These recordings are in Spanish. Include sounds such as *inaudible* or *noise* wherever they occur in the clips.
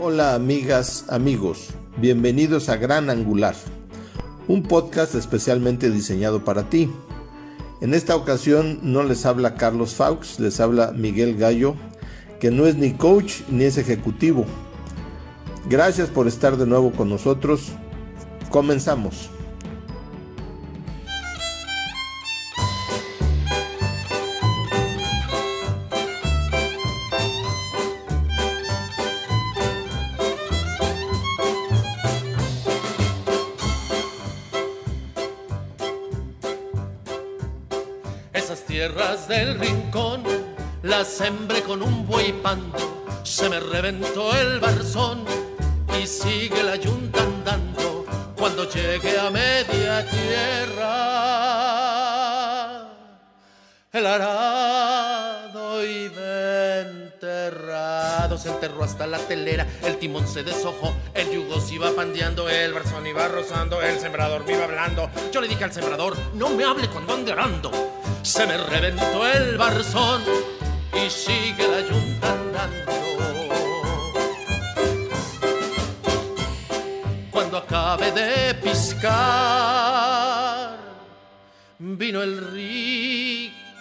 Hola amigas, amigos, bienvenidos a Gran Angular, un podcast especialmente diseñado para ti. En esta ocasión no les habla Carlos Faux, les habla Miguel Gallo, que no es ni coach ni es ejecutivo. Gracias por estar de nuevo con nosotros. Comenzamos. Sembré con un buey pando, se me reventó el barzón y sigue la yunta andando cuando llegue a media tierra. El arado iba enterrado, se enterró hasta la telera, el timón se deshojó, el yugo se iba pandeando, el barzón iba rozando, el sembrador me iba hablando. Yo le dije al sembrador, no me hable cuando ande arando se me reventó el barzón y sigue la yunta andando. Cuando acabe de piscar, vino el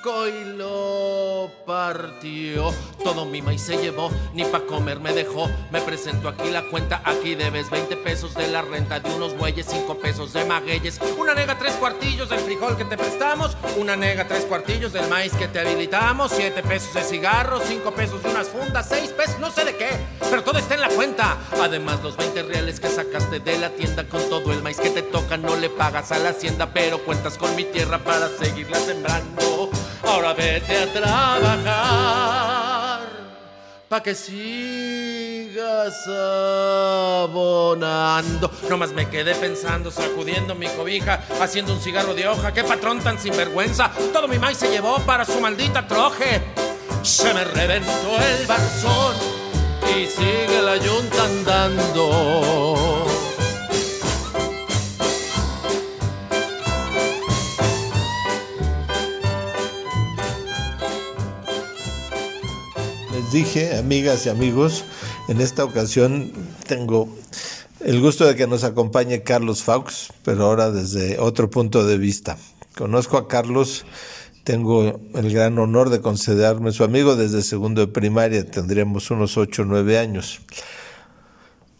y lo partió. Todo mi maíz se llevó, ni pa' comer me dejó. Me presento aquí la cuenta, aquí debes 20 pesos de la renta de unos bueyes, 5 pesos de magueyes. Una nega, tres cuartillos del frijol que te prestamos. Una nega, tres cuartillos del maíz que te habilitamos. 7 pesos de cigarros, 5 pesos de unas fundas, 6 pesos, no sé de qué. Pero todo está en la cuenta. Además, los 20 reales que sacaste de la tienda con todo el maíz que te toca, no le pagas a la hacienda, pero cuentas con mi tierra para seguirla sembrando. Ahora vete a trabajar pa' que sigas abonando. Nomás me quedé pensando, sacudiendo mi cobija, haciendo un cigarro de hoja. Qué patrón tan sinvergüenza. Todo mi maíz se llevó para su maldita troje. Se me reventó el barzón y sigue la yunta andando. Dije, amigas y amigos, en esta ocasión tengo el gusto de que nos acompañe Carlos Faux, pero ahora desde otro punto de vista. Conozco a Carlos, tengo el gran honor de considerarme su amigo desde segundo de primaria, tendríamos unos 8 o 9 años.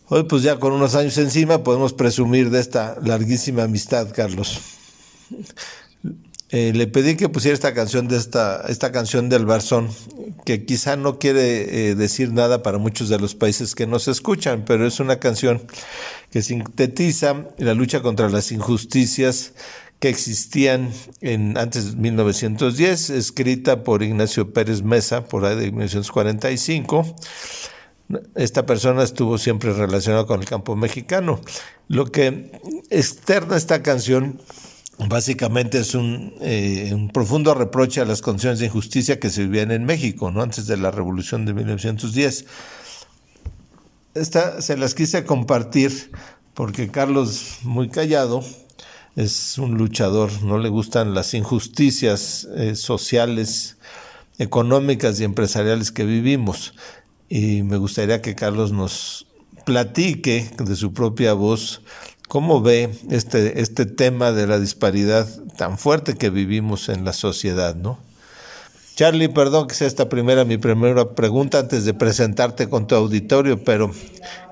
Hoy pues ya con unos años encima podemos presumir de esta larguísima amistad, Carlos. Eh, le pedí que pusiera esta canción de esta, esta canción del Barzón, que quizá no quiere eh, decir nada para muchos de los países que nos escuchan, pero es una canción que sintetiza la lucha contra las injusticias que existían en, antes de 1910, escrita por Ignacio Pérez Mesa, por ahí de 1945. Esta persona estuvo siempre relacionada con el campo mexicano. Lo que externa esta canción básicamente es eh, un, profundo reproche a las condiciones de injusticia que se vivían en México, ¿no? Antes de la revolución de 1910. Esta se las quise compartir porque Carlos, muy callado, es un luchador, no le gustan las injusticias eh, sociales, económicas y empresariales que vivimos. Y me gustaría que Carlos nos platique de su propia voz ¿Cómo ve este, este tema de la disparidad tan fuerte que vivimos en la sociedad, no? Charlie, perdón que sea esta primera mi primera pregunta antes de presentarte con tu auditorio, pero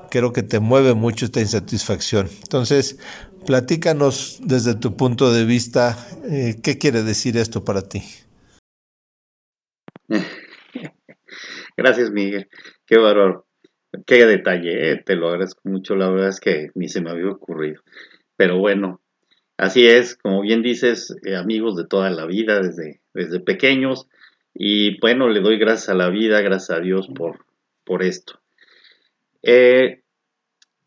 creo que te mueve mucho esta insatisfacción. Entonces, platícanos desde tu punto de vista, eh, ¿qué quiere decir esto para ti? *laughs* Gracias, Miguel. Qué bárbaro. Qué detalle, eh, te lo agradezco mucho, la verdad es que ni se me había ocurrido. Pero bueno, así es, como bien dices, eh, amigos de toda la vida, desde, desde pequeños, y bueno, le doy gracias a la vida, gracias a Dios por, por esto. Eh,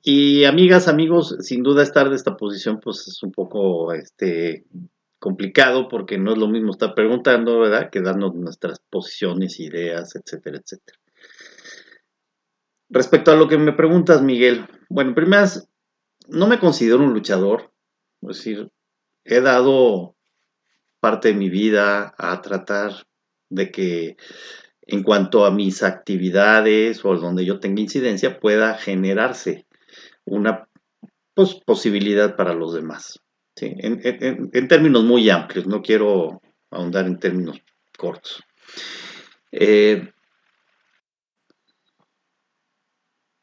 y amigas, amigos, sin duda estar de esta posición pues es un poco este, complicado porque no es lo mismo estar preguntando, ¿verdad? Que darnos nuestras posiciones, ideas, etcétera, etcétera. Respecto a lo que me preguntas, Miguel, bueno, primero, no me considero un luchador, es decir, he dado parte de mi vida a tratar de que en cuanto a mis actividades o donde yo tenga incidencia, pueda generarse una pues, posibilidad para los demás. En, términos muy amplios, no quiero ahondar en términos cortos. Eh,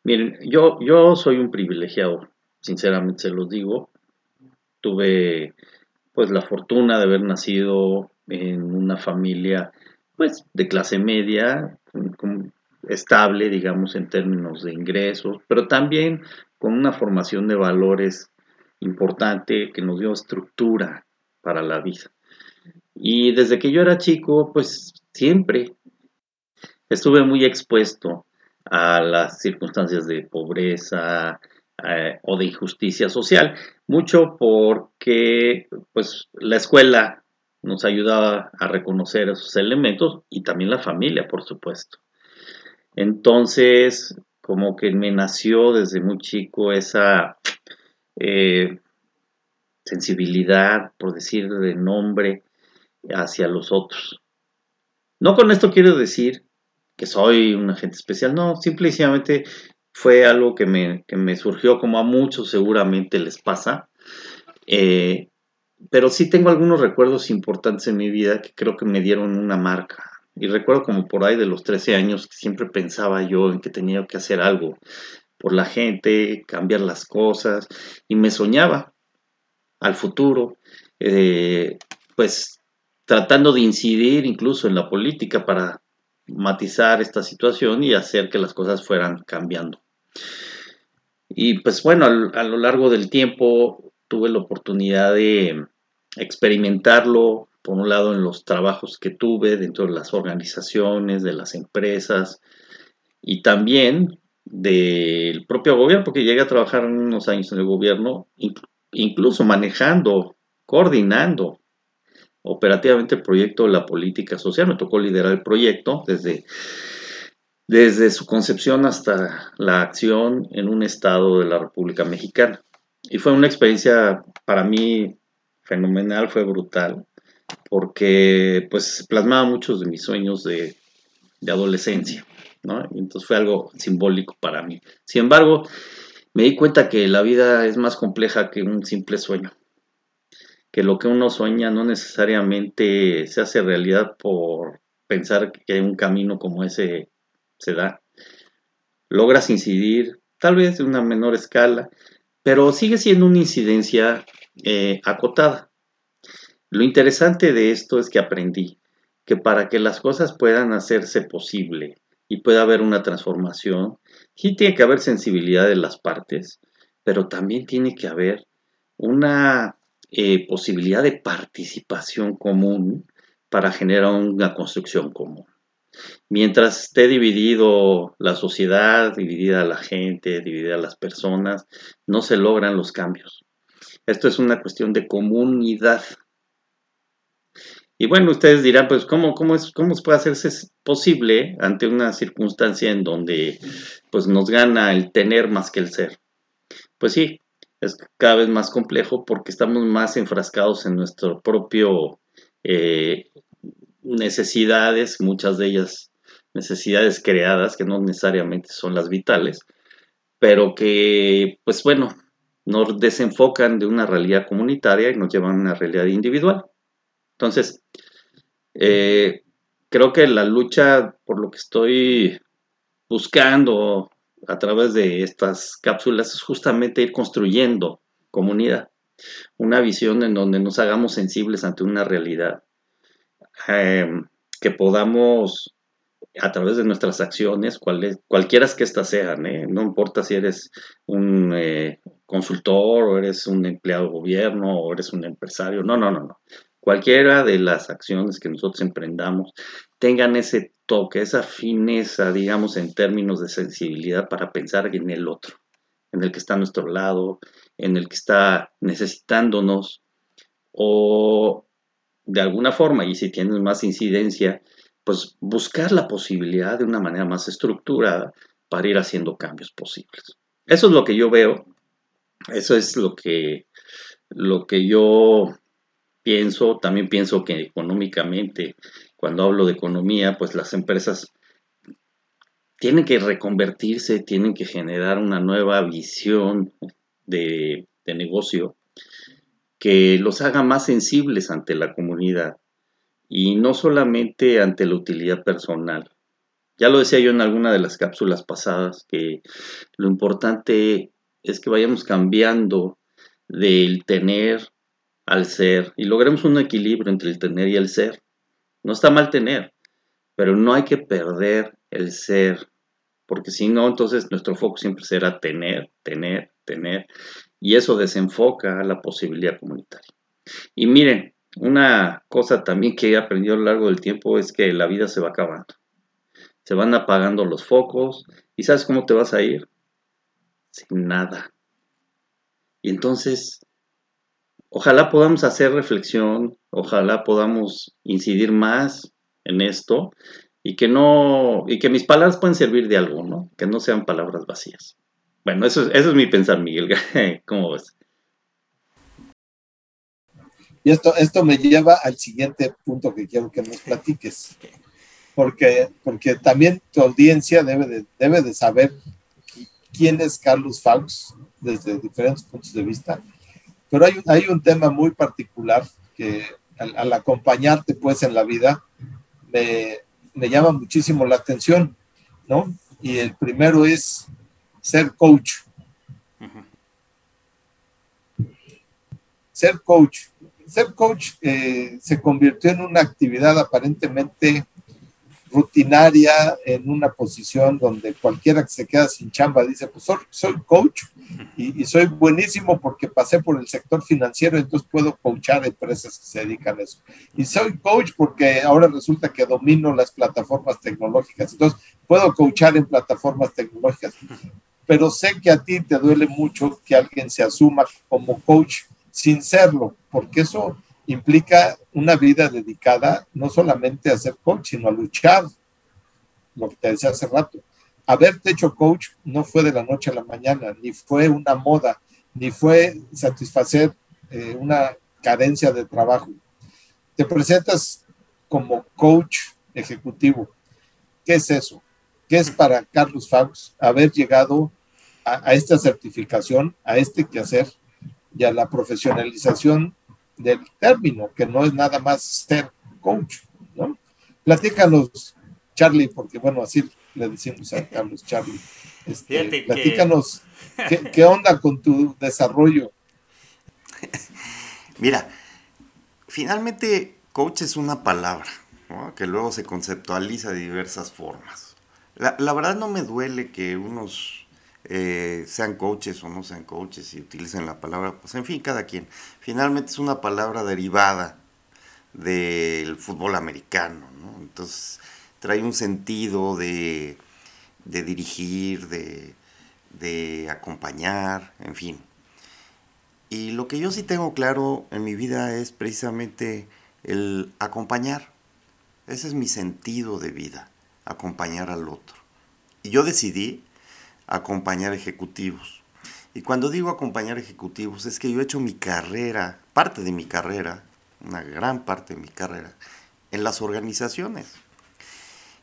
miren, yo, yo soy un privilegiado, sinceramente se los digo. Tuve pues la fortuna de haber nacido en una familia pues de clase media, estable, digamos, en términos de ingresos, pero también con una formación de valores importante que nos dio estructura para la vida. Y desde que yo era chico, pues siempre estuve muy expuesto a las circunstancias de pobreza eh, o de injusticia social, mucho porque pues la escuela nos ayudaba a reconocer esos elementos y también la familia, por supuesto. Entonces, como que me nació desde muy chico esa eh, sensibilidad, por decir de nombre, hacia los otros. No con esto quiero decir que soy un agente especial, no, simplemente fue algo que me, surgió, como a muchos seguramente les pasa, eh, pero sí tengo algunos recuerdos importantes en mi vida que creo que me dieron una marca. Y recuerdo como por ahí de los 13 años que siempre pensaba yo en que tenía que hacer algo por la gente, cambiar las cosas, y me soñaba al futuro, eh, pues tratando de incidir incluso en la política para matizar esta situación y hacer que las cosas fueran cambiando. Y pues bueno, a lo largo del tiempo tuve la oportunidad de experimentarlo, por un lado, en los trabajos que tuve dentro de las organizaciones, de las empresas y también del propio gobierno, porque llegué a trabajar unos años en el gobierno, incluso manejando, coordinando operativamente el proyecto de la política social. Me tocó liderar el proyecto desde, desde su concepción hasta la acción en un estado de la República Mexicana. Y fue una experiencia para mí fenomenal, fue brutal, porque pues plasmaba muchos de mis sueños de, adolescencia, ¿no? entonces fue algo simbólico para mí. Sin embargo, me di cuenta que la vida es más compleja que un simple sueño, que lo que uno sueña no necesariamente se hace realidad por pensar que un camino como ese se da. Logras incidir, tal vez de una menor escala, pero sigue siendo una incidencia eh, acotada. Lo interesante de esto es que aprendí que para que las cosas puedan hacerse posible y pueda haber una transformación, sí tiene que haber sensibilidad de las partes, pero también tiene que haber una eh, posibilidad de participación común para generar una construcción común. Mientras esté dividido la sociedad, dividida la gente, dividida las personas, no se logran los cambios. Esto es una cuestión de comunidad. Y bueno, ustedes dirán, pues, ¿cómo, cómo, es, cómo puede hacerse posible ante una circunstancia en donde pues, nos gana el tener más que el ser? Pues sí, es cada vez más complejo porque estamos más enfrascados en nuestro propio eh, necesidades, muchas de ellas necesidades creadas que no necesariamente son las vitales, pero que, pues bueno, nos desenfocan de una realidad comunitaria y nos llevan a una realidad individual. Entonces, eh, creo que la lucha por lo que estoy buscando a través de estas cápsulas es justamente ir construyendo comunidad, una visión en donde nos hagamos sensibles ante una realidad, em, que podamos a través de nuestras acciones, cualquiera que éstas sean, ¿eh? no importa si eres un eh, consultor o eres un empleado de gobierno o eres un empresario, no, no, no, no. Cualquiera de las acciones que nosotros emprendamos tengan ese toque, esa fineza, digamos, en términos de sensibilidad para pensar en el otro, en el que está a nuestro lado, en el que está necesitándonos o de alguna forma, y si tienes más incidencia, pues buscar la posibilidad de una manera más estructurada para ir haciendo cambios posibles. Eso es lo que yo veo, eso es lo que, lo que yo pienso, también pienso que económicamente cuando hablo de economía, pues las empresas tienen que reconvertirse, tienen que generar una nueva visión de, negocio que los haga más sensibles ante la comunidad y no solamente ante la utilidad personal. Ya lo decía yo en alguna de las cápsulas pasadas, que lo importante es que vayamos cambiando del tener al ser y logremos un equilibrio entre el tener y el ser. No está mal tener, pero no hay que perder el ser, porque si no, entonces nuestro foco siempre será tener, tener, tener, y eso desenfoca la posibilidad comunitaria. Y miren, una cosa también que he aprendido a lo largo del tiempo es que la vida se va acabando. Se van apagando los focos y ¿sabes cómo te vas a ir? Sin nada. Y entonces Ojalá podamos hacer reflexión, ojalá podamos incidir más en esto y que no y que mis palabras puedan servir de algo, ¿no? Que no sean palabras vacías. Bueno, eso, eso es mi pensar, Miguel. *laughs* ¿Cómo ves? Y esto, esto me lleva al siguiente punto que quiero que nos platiques. Porque, porque también tu audiencia debe de, debe de saber quién es Carlos Faux desde diferentes puntos de vista pero hay, hay un tema muy particular que al, acompañarte pues en la vida me, me, llama muchísimo la atención, ¿no? Y el primero es ser coach. Ser coach. Ser coach eh, se convirtió en una actividad aparentemente rutinaria en una posición donde cualquiera que se queda sin chamba dice, pues soy, coach y, soy buenísimo porque pasé por el sector financiero, entonces puedo coachar empresas que se dedican a eso. Y soy coach porque ahora resulta que domino las plataformas tecnológicas, entonces puedo coachar en plataformas tecnológicas. Pero sé que a ti te duele mucho que alguien se asuma como coach sin serlo, porque eso implica una vida dedicada no solamente a ser coach, sino a luchar, lo que te decía hace rato. Haberte hecho coach no fue de la noche a la mañana, ni fue una moda, ni fue satisfacer eh, una carencia de trabajo. Te presentas como coach ejecutivo. ¿Qué es eso? ¿Qué es para Carlos Faux haber llegado a esta certificación, a este quehacer y a la profesionalización del término, que no es nada más ser coach, ¿no? Platícanos, Charlie, porque bueno, así le decimos a Carlos Charlie. Este, platícanos, ¿qué, onda con tu desarrollo? *laughs* Mira, finalmente coach es una palabra que luego se conceptualiza de diversas formas. La, la verdad no me duele que unos eh, sean coaches o no sean coaches y utilicen la palabra, pues en fin, cada quien. Finalmente es una palabra derivada del fútbol americano, ¿no? Entonces trae un sentido de, de dirigir, de, de acompañar, en fin. Y lo que yo sí tengo claro en mi vida es precisamente el acompañar. Ese es mi sentido de vida, acompañar al otro. Y yo decidí acompañar ejecutivos. Y cuando digo acompañar ejecutivos es que yo he hecho mi carrera, parte de mi carrera, una gran parte de mi carrera, en las organizaciones.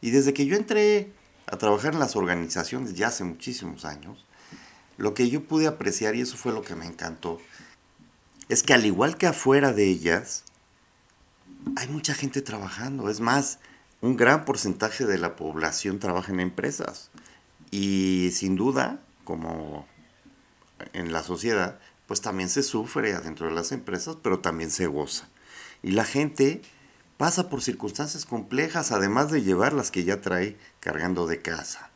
Y desde que yo entré a trabajar en las organizaciones ya hace muchísimos años, lo que yo pude apreciar, y eso fue lo que me encantó, es que al igual que afuera de ellas, hay mucha gente trabajando. Es más, un gran porcentaje de la población trabaja en empresas. Y sin duda, como en la sociedad, pues también se sufre adentro de las empresas, pero también se goza. Y la gente pasa por circunstancias complejas, además de llevar las que ya trae cargando de casa.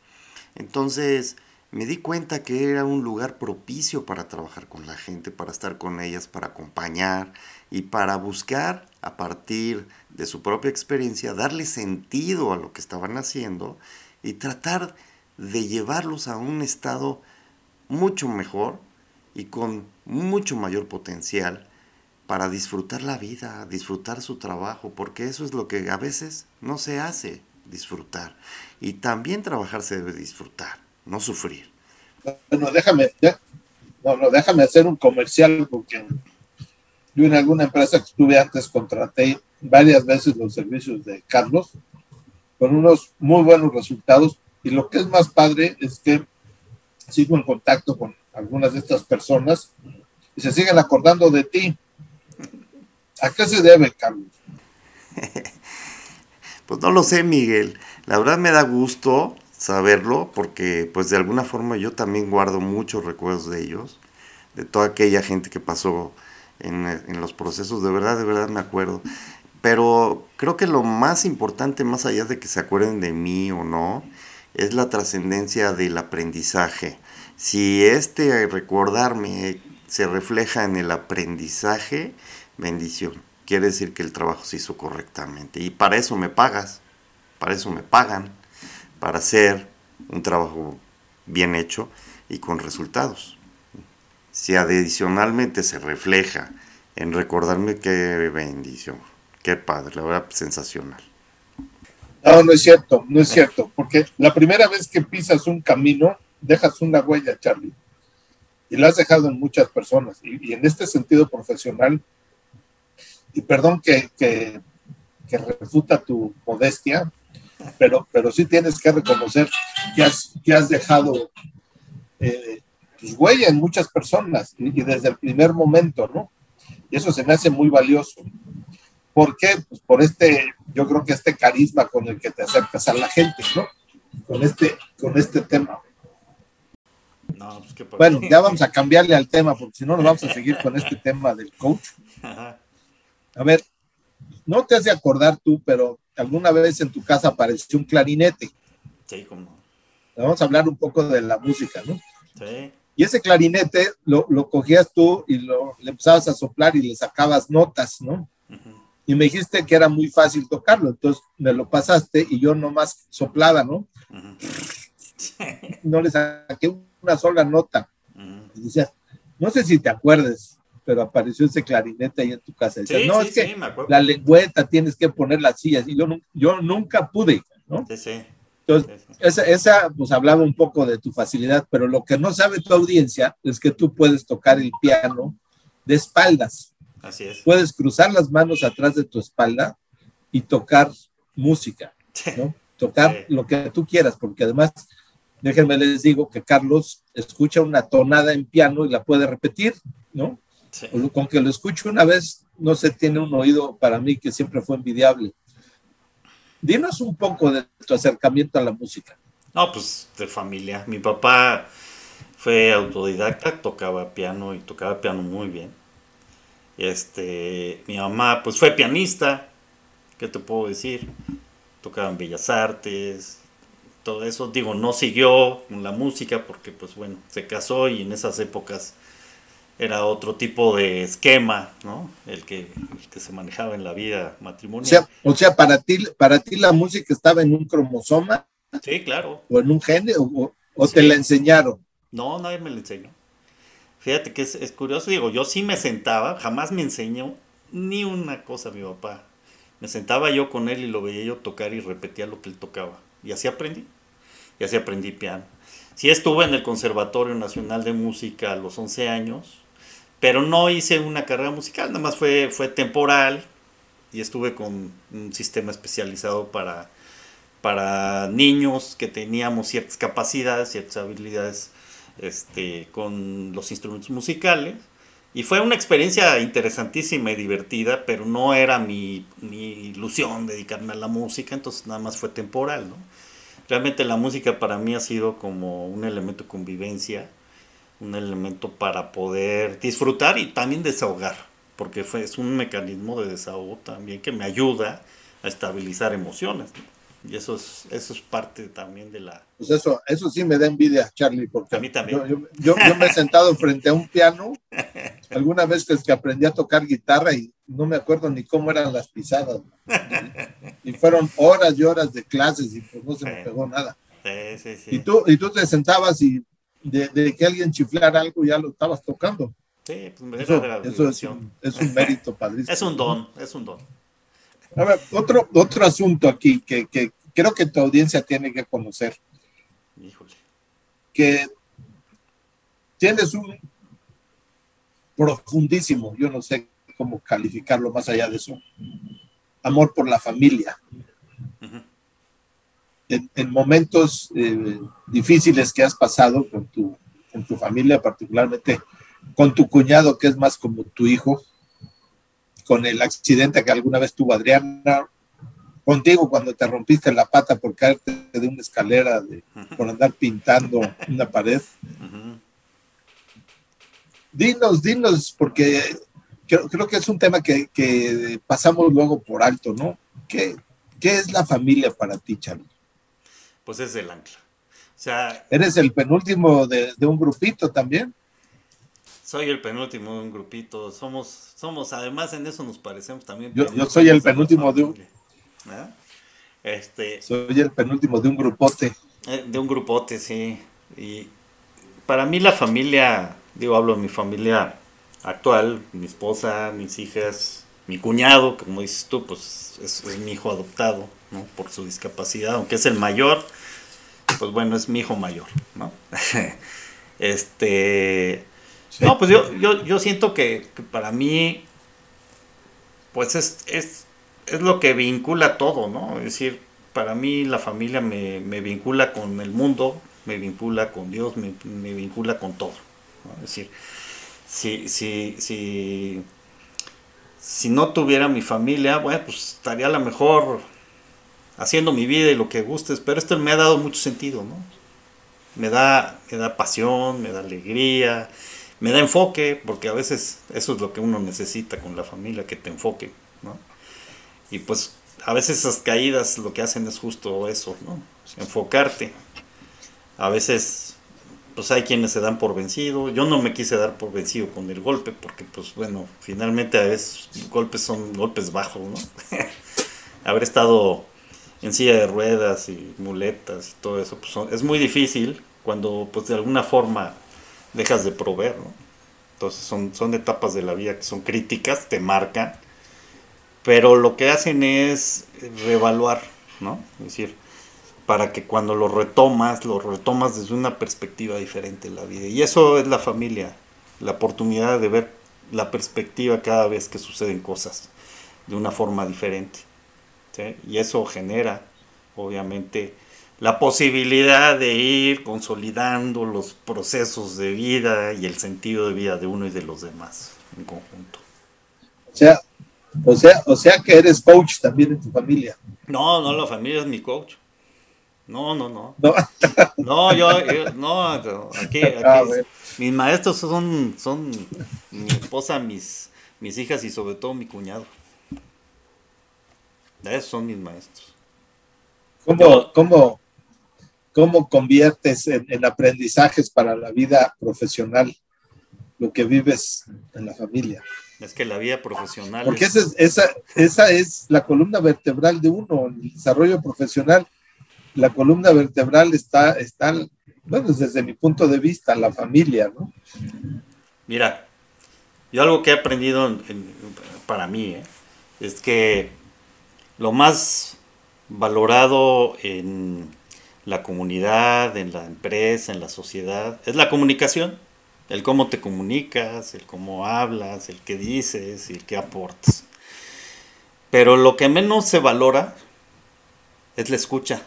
Entonces, me di cuenta que era un lugar propicio para trabajar con la gente, para estar con ellas, para acompañar y para buscar a partir de su propia experiencia darle sentido a lo que estaban haciendo y tratar de llevarlos a un estado mucho mejor y con mucho mayor potencial para disfrutar la vida, disfrutar su trabajo, porque eso es lo que a veces no se hace, disfrutar. Y también trabajar se debe disfrutar, no sufrir. Bueno, déjame, no, déjame hacer un comercial porque yo en alguna empresa que estuve antes contraté varias veces los servicios de Carlos con unos muy buenos resultados y lo que es más padre es que sigo en contacto con algunas de estas personas y se siguen acordando de ti. ¿A qué se debe, Carlos? *laughs* Pues no lo sé, Miguel. La verdad me da gusto saberlo porque pues de alguna forma yo también guardo muchos recuerdos de ellos, de toda aquella gente que pasó en, en los procesos, de verdad, de verdad me acuerdo. Pero creo que lo más importante, más allá de que se acuerden de mí o no, es la trascendencia del aprendizaje. Si este recordarme se refleja en el aprendizaje, bendición quiere decir que el trabajo se hizo correctamente. Y para eso me pagas, para eso me pagan, para hacer un trabajo bien hecho y con resultados. Si adicionalmente se refleja en recordarme qué bendición, qué padre, la verdad sensacional. No, no es cierto, no es cierto, porque la primera vez que pisas un camino, dejas una huella, Charlie, y la has dejado en muchas personas. Y, y en este sentido profesional, y perdón que, que, refuta tu modestia, pero, pero sí tienes que reconocer que has, que has dejado eh, tus huella en muchas personas y, desde el primer momento, ¿no? Y eso se me hace muy valioso. ¿Por qué? Pues por este, yo creo que este carisma con el que te acercas a la gente, ¿no? Con este, con este tema. Pues bueno, ya vamos a cambiarle al tema, porque si no nos vamos a seguir con este tema del coach. A ver, no te has de acordar tú, pero alguna vez en tu casa apareció un clarinete. Sí, como. Vamos a hablar un poco de la música, ¿no? Sí. Y ese clarinete lo, cogías tú y lo, le empezabas a soplar y le sacabas notas, ¿no? Y me dijiste que era muy fácil tocarlo, entonces me lo pasaste y yo nomás soplaba, ¿no? No le saqué una sola nota. Y decías, no sé si te acuerdes, pero apareció ese clarinete ahí en tu casa. no, es que la lengüeta tienes que poner las sillas. Y yo, yo nunca pude, ¿no? Sí, sí. Entonces, esa, esa, pues hablaba un poco de tu facilidad, pero lo que no sabe tu audiencia es que tú puedes tocar el piano de espaldas. Así es. Puedes cruzar las manos atrás de tu espalda y tocar música, ¿no? Tocar lo que tú quieras, porque además, déjenme les digo que Carlos escucha una tonada en piano y la puede repetir, ¿no? Con que lo escucho una vez, no se tiene un oído para mí que siempre fue envidiable. Dinos un poco de tu acercamiento a la música. No, pues de familia. Mi papá fue autodidacta, tocaba piano y tocaba piano muy bien. Este, mi mamá pues fue pianista, ¿qué te puedo decir? Tocaba en Bellas Artes, todo eso. Digo, no siguió con la música porque pues bueno, se casó y en esas épocas era otro tipo de esquema, ¿no? El que, se manejaba en la vida matrimonial. O sea, para ti, para ti la música estaba en un cromosoma. Sí, claro. O en un gene, o, te la enseñaron. No, nadie me la enseñó. Fíjate que es, curioso, digo, yo sí me sentaba, jamás me enseñó ni una cosa mi papá. Me sentaba yo con él y lo veía yo tocar y repetía lo que él tocaba. Y así aprendí. Y así aprendí piano. Sí estuve en el Conservatorio Nacional de Música a los 11 años, pero no hice una carrera musical, nada más fue, fue temporal y estuve con un sistema especializado para, para niños que teníamos ciertas capacidades, ciertas habilidades este, con los instrumentos musicales. Y fue una experiencia interesantísima y divertida, pero no era mi, mi, ilusión dedicarme a la música, entonces nada más fue temporal. ¿no? Realmente la música para mí ha sido como un elemento de convivencia un elemento para poder disfrutar y también desahogar, porque fue, es un mecanismo de desahogo también que me ayuda a estabilizar emociones. Y eso es, eso es parte también de la... Pues eso, eso sí me da envidia, Charlie, porque a mí también. Yo, me he sentado frente a un piano alguna vez que, es que aprendí a tocar guitarra y no me acuerdo ni cómo eran las pisadas. Y, fueron horas y horas de clases y pues no se me pegó nada. Sí, sí, sí. Y tú, y tú te sentabas y de, que alguien chiflara algo ya lo estabas tocando. Sí, pues eso, eso es, un, es, un, mérito padrísimo. es un don, es un don. A ver, otro, otro asunto aquí que, que creo que tu audiencia tiene que conocer. Híjole. Que tienes un profundísimo, yo no sé cómo calificarlo más allá de eso, amor por la familia. en, momentos eh, difíciles que has pasado con tu, con tu familia, particularmente con tu cuñado, que es más como tu hijo, con el accidente que alguna vez tuvo Adriana, contigo cuando te rompiste la pata por caerte de una escalera, de, por andar pintando una pared. Dinos, dinos, porque creo, que es un tema que, pasamos luego por alto, ¿no? ¿Qué, ¿Qué, es la familia para ti, Charlie? Pues es el ancla. O sea, ¿Eres el penúltimo de, de un grupito también? Soy el penúltimo de un grupito. Somos, somos, además en eso nos parecemos también. Yo, soy el penúltimo de un. Este, soy el penúltimo de un grupote. Eh, de un grupote, sí. Y para mí la familia, digo, hablo de mi familia actual, mi esposa, mis hijas, mi cuñado, como dices tú, pues es, es mi hijo adoptado, ¿no? Por su discapacidad, aunque es el mayor, pues bueno, es mi hijo mayor, ¿no? *laughs* este no, pues yo, yo, yo siento que, para mí, pues es, es, es, lo que vincula todo, ¿no? Es decir, para mí la familia me, vincula con el mundo, me vincula con Dios, me, vincula con todo. Es decir, si, si, si, si no tuviera mi familia, bueno, pues estaría a lo mejor haciendo mi vida y lo que gustes, pero esto me ha dado mucho sentido, ¿no? Me da, me da pasión, me da alegría, me da enfoque, porque a veces eso es lo que uno necesita con la familia, que te enfoque, ¿no? Y pues a veces esas caídas lo que hacen es justo eso, ¿no? Enfocarte. A veces, pues hay quienes se dan por vencido. Yo no me quise dar por vencido con el golpe, porque pues bueno, finalmente a veces golpes son golpes bajos, ¿no? *laughs* Haber estado en silla de ruedas y muletas y todo eso, pues es muy difícil cuando pues de alguna forma dejas de proveer, ¿no? Entonces son, son etapas de la vida que son críticas, te marcan, pero lo que hacen es reevaluar, ¿no? Es decir, para que cuando lo retomas, lo retomas desde una perspectiva diferente de la vida. Y eso es la familia, la oportunidad de ver la perspectiva cada vez que suceden cosas de una forma diferente. Y eso genera, obviamente, la posibilidad de ir consolidando los procesos de vida y el sentido de vida de uno y de los demás en conjunto. O sea, o sea, o sea que eres coach también en tu familia. No, no, la familia es mi coach. No, no, no. No, yo, no, aquí, ah, mis maestros son, son mi esposa, mis, mis hijas y sobre todo mi cuñado. Esos son mis maestros. ¿Cómo, cómo, cómo conviertes en, aprendizajes para la vida profesional lo que vives en la familia. Es que la vida profesional. Porque esa, es, esa, esa es la columna vertebral de uno, el desarrollo profesional. La columna vertebral está, está, bueno, desde mi punto de vista, la familia, ¿no? Mira, yo algo que he aprendido para mí ¿eh? es que lo más valorado en, la comunidad, en la empresa, en la sociedad, es la comunicación, el cómo te comunicas, el cómo hablas, el qué dices y el qué aportas. Pero lo que menos se valora es la escucha.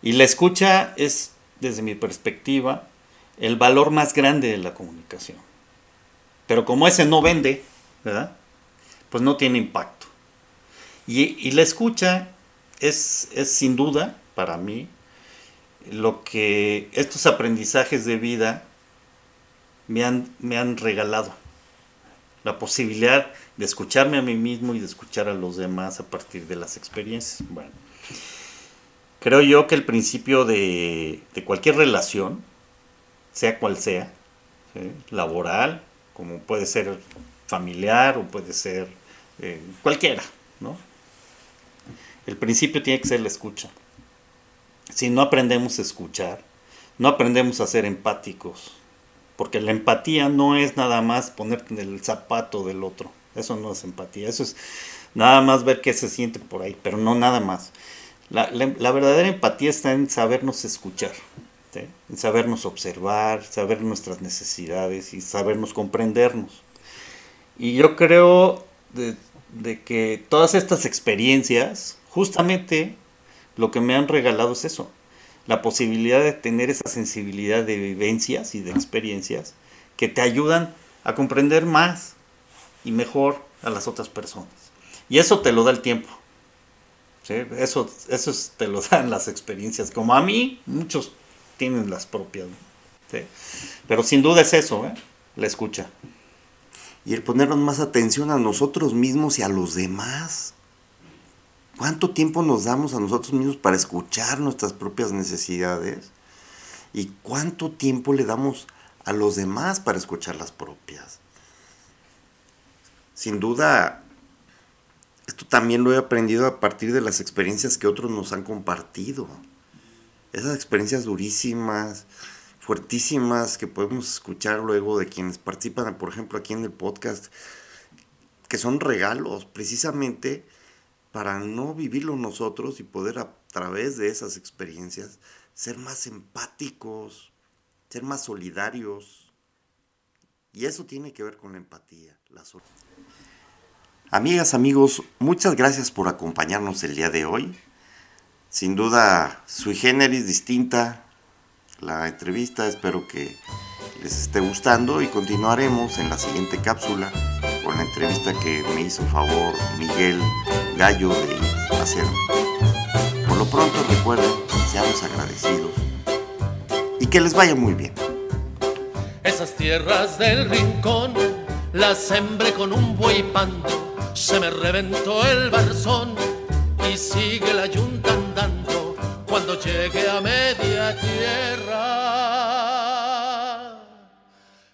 Y la escucha es, desde mi perspectiva, el valor más grande de la comunicación. Pero como ese no vende, ¿verdad? Pues no tiene impacto. Y, y la escucha es, sin duda, para mí, lo que estos aprendizajes de vida me han, me han regalado. La posibilidad de escucharme a mí mismo y de escuchar a los demás a partir de las experiencias. Bueno, creo yo que el principio de, cualquier relación, sea cual sea, laboral, como puede ser familiar o puede ser eh, cualquiera, ¿no? El principio tiene que ser la escucha. Si no aprendemos a escuchar, no aprendemos a ser empáticos, porque la empatía no es nada más ponerte el zapato del otro, eso no es empatía, eso es nada más ver qué se siente por ahí, pero no nada más. La, verdadera empatía está en sabernos escuchar, en sabernos observar, saber nuestras necesidades y sabernos comprendernos. Y yo creo, de que todas estas experiencias, justamente lo que me han regalado es eso, la posibilidad de tener esa sensibilidad de vivencias y de experiencias que te ayudan a comprender más y mejor a las otras personas. Y eso te lo da el tiempo. Eso, eso te lo *laughs* dan las experiencias. Como a mí, muchos tienen las propias. Pero sin duda es eso, ¿eh? la escucha. Y el ponernos más atención a nosotros mismos y a los demás. ¿Cuánto tiempo nos damos a nosotros mismos para escuchar nuestras propias necesidades? ¿Y cuánto tiempo le damos a los demás para escuchar las propias? Sin duda, esto también lo he aprendido a partir de las experiencias que otros nos han compartido. Esas experiencias durísimas, fuertísimas que podemos escuchar luego de quienes participan, por ejemplo, aquí en el podcast, que son regalos precisamente para no vivirlo nosotros y poder a través de esas experiencias ser más empáticos, ser más solidarios. Y eso tiene que ver con la empatía, la Amigas, amigos, muchas gracias por acompañarnos el día de hoy. Sin duda, sui generis distinta la entrevista, espero que les esté gustando y continuaremos en la siguiente cápsula con la entrevista que me hizo favor Miguel Gallo de hacer. Por lo pronto recuerden, seamos agradecidos y que les vaya muy bien. Esas tierras del rincón las sembré con un buey pando se me reventó el barzón y sigue la yunta andando cuando llegue a media tierra.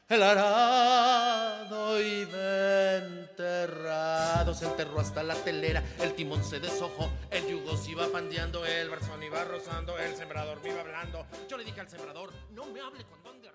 El arado hasta la telera, el timón se deshojó, el yugo se iba pandeando, el barzón iba rozando, el sembrador me iba hablando. Yo le dije al sembrador, no me hable cuando ande